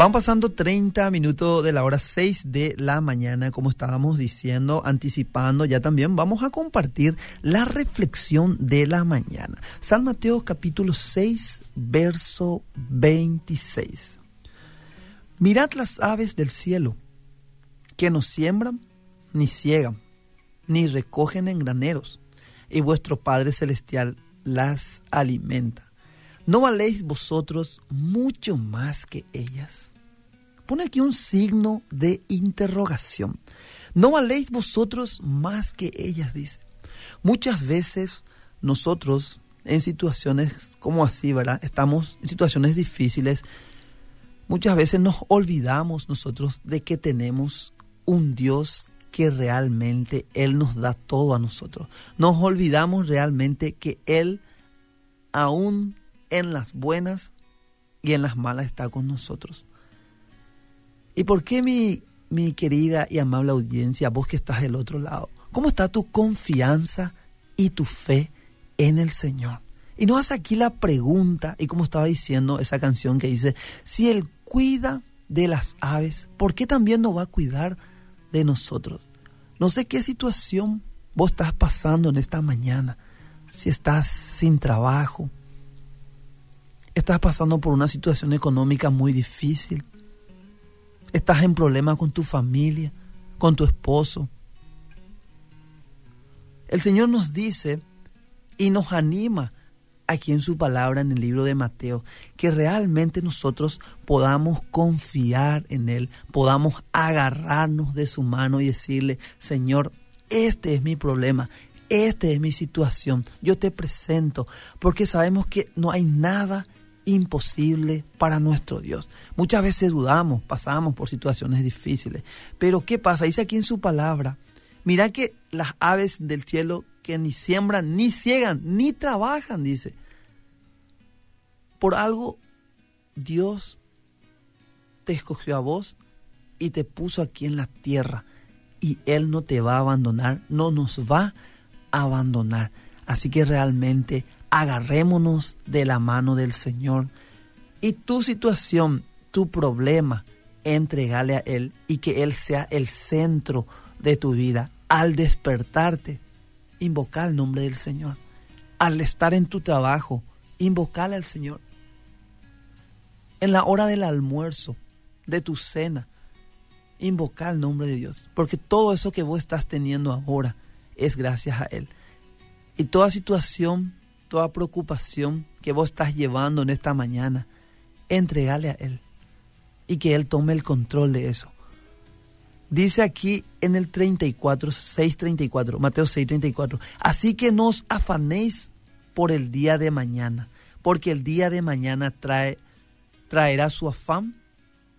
Van pasando 30 minutos de la hora 6 de la mañana, como estábamos diciendo, anticipando, ya también vamos a compartir la reflexión de la mañana. San Mateo capítulo 6, verso 26. Mirad las aves del cielo, que no siembran, ni ciegan, ni recogen en graneros, y vuestro Padre Celestial las alimenta. ¿No valéis vosotros mucho más que ellas? Pone aquí un signo de interrogación. ¿No valéis vosotros más que ellas? Dice. Muchas veces nosotros en situaciones como así, ¿verdad? Estamos en situaciones difíciles. Muchas veces nos olvidamos nosotros de que tenemos un Dios que realmente Él nos da todo a nosotros. Nos olvidamos realmente que Él aún en las buenas y en las malas está con nosotros. ¿Y por qué mi, mi querida y amable audiencia, vos que estás del otro lado, cómo está tu confianza y tu fe en el Señor? Y no hace aquí la pregunta, y como estaba diciendo esa canción que dice, si Él cuida de las aves, ¿por qué también no va a cuidar de nosotros? No sé qué situación vos estás pasando en esta mañana, si estás sin trabajo, estás pasando por una situación económica muy difícil, estás en problemas con tu familia, con tu esposo. El Señor nos dice y nos anima aquí en su palabra en el libro de Mateo, que realmente nosotros podamos confiar en Él, podamos agarrarnos de su mano y decirle, Señor, este es mi problema, esta es mi situación, yo te presento, porque sabemos que no hay nada imposible para nuestro Dios. Muchas veces dudamos, pasamos por situaciones difíciles, pero ¿qué pasa? Dice aquí en su palabra, mira que las aves del cielo que ni siembran, ni ciegan, ni trabajan, dice. Por algo Dios te escogió a vos y te puso aquí en la tierra y Él no te va a abandonar, no nos va a abandonar. Así que realmente agarrémonos de la mano del Señor y tu situación, tu problema, entregale a Él y que Él sea el centro de tu vida. Al despertarte, invoca el nombre del Señor. Al estar en tu trabajo, invocale al Señor. En la hora del almuerzo, de tu cena, invoca el nombre de Dios. Porque todo eso que vos estás teniendo ahora es gracias a Él. Y toda situación toda preocupación que vos estás llevando en esta mañana, entregale a Él y que Él tome el control de eso. Dice aquí en el 34, 6.34, Mateo 6.34, así que no os afanéis por el día de mañana, porque el día de mañana trae, traerá su afán,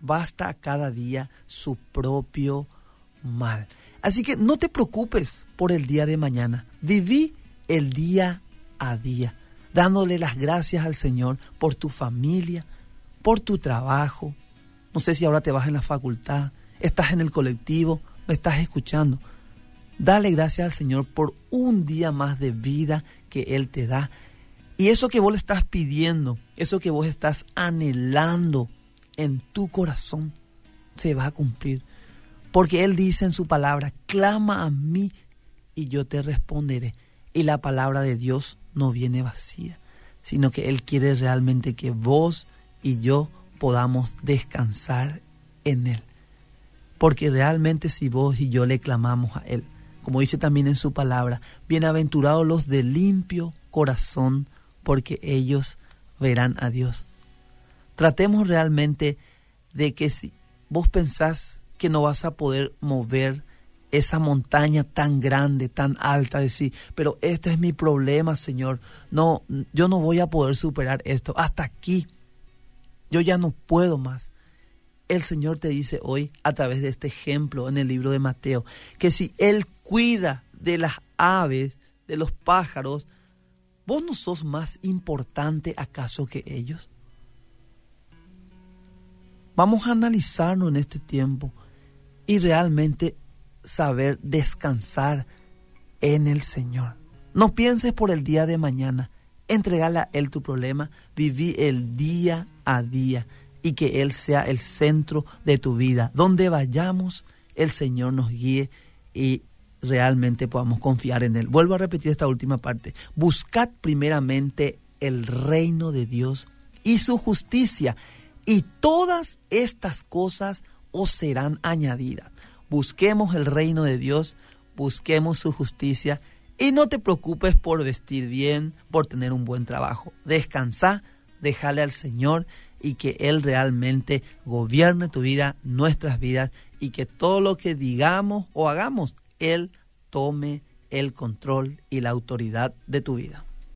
basta a cada día su propio mal. Así que no te preocupes por el día de mañana, viví el día a día, dándole las gracias al Señor por tu familia, por tu trabajo. No sé si ahora te vas en la facultad, estás en el colectivo, me estás escuchando. Dale gracias al Señor por un día más de vida que Él te da. Y eso que vos le estás pidiendo, eso que vos estás anhelando en tu corazón, se va a cumplir. Porque Él dice en su palabra, clama a mí y yo te responderé. Y la palabra de Dios no viene vacía, sino que Él quiere realmente que vos y yo podamos descansar en Él. Porque realmente si vos y yo le clamamos a Él, como dice también en su palabra, bienaventurados los de limpio corazón, porque ellos verán a Dios. Tratemos realmente de que si vos pensás que no vas a poder mover esa montaña tan grande, tan alta, decir, pero este es mi problema, Señor. No, yo no voy a poder superar esto. Hasta aquí. Yo ya no puedo más. El Señor te dice hoy, a través de este ejemplo en el libro de Mateo, que si Él cuida de las aves, de los pájaros, ¿vos no sos más importante acaso que ellos? Vamos a analizarnos en este tiempo y realmente saber descansar en el Señor. No pienses por el día de mañana. Entregale a Él tu problema. Viví el día a día y que Él sea el centro de tu vida. Donde vayamos, el Señor nos guíe y realmente podamos confiar en Él. Vuelvo a repetir esta última parte. Buscad primeramente el reino de Dios y su justicia, y todas estas cosas os serán añadidas. Busquemos el reino de Dios, busquemos su justicia, y no te preocupes por vestir bien, por tener un buen trabajo. Descansa, déjale al Señor y que Él realmente gobierne tu vida, nuestras vidas, y que todo lo que digamos o hagamos, Él tome el control y la autoridad de tu vida.